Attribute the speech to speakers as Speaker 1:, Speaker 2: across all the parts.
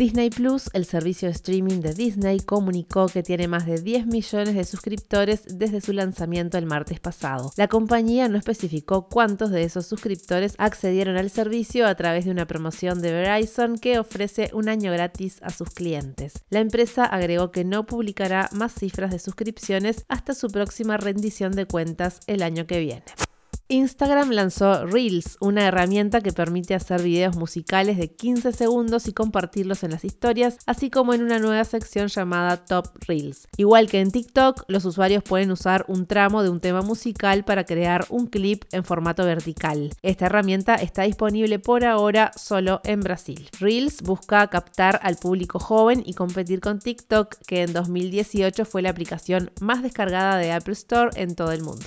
Speaker 1: Disney Plus, el servicio de streaming de Disney, comunicó que tiene más de 10 millones de suscriptores desde su lanzamiento el martes pasado. La compañía no especificó cuántos de esos suscriptores accedieron al servicio a través de una promoción de Verizon que ofrece un año gratis a sus clientes. La empresa agregó que no publicará más cifras de suscripciones hasta su próxima rendición de cuentas el año que viene. Instagram lanzó Reels, una herramienta que permite hacer videos musicales de 15 segundos y compartirlos en las historias, así como en una nueva sección llamada Top Reels. Igual que en TikTok, los usuarios pueden usar un tramo de un tema musical para crear un clip en formato vertical. Esta herramienta está disponible por ahora solo en Brasil. Reels busca captar al público joven y competir con TikTok, que en 2018 fue la aplicación más descargada de Apple Store en todo el mundo.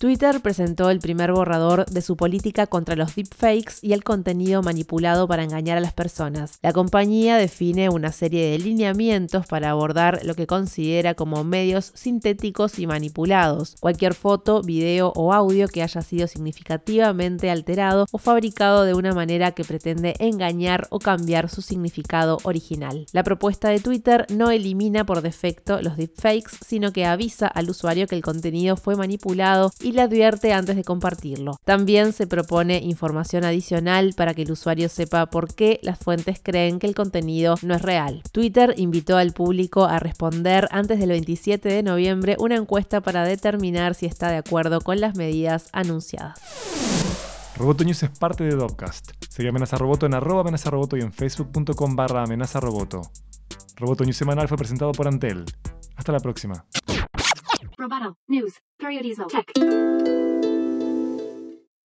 Speaker 1: Twitter presentó el primer borrador de su política contra los deepfakes y el contenido manipulado para engañar a las personas. La compañía define una serie de lineamientos para abordar lo que considera como medios sintéticos y manipulados. Cualquier foto, video o audio que haya sido significativamente alterado o fabricado de una manera que pretende engañar o cambiar su significado original. La propuesta de Twitter no elimina por defecto los deepfakes, sino que avisa al usuario que el contenido fue manipulado y le advierte antes de compartirlo. También se propone información adicional para que el usuario sepa por qué las fuentes creen que el contenido no es real. Twitter invitó al público a responder antes del 27 de noviembre una encuesta para determinar si está de acuerdo con las medidas anunciadas.
Speaker 2: Roboto News es parte de Dopcast. Sigue Amenaza Roboto en arroba y en facebook.com barra amenaza roboto. Roboto News semanal fue presentado por Antel. Hasta la próxima. Roboto News. Periodismo Tech.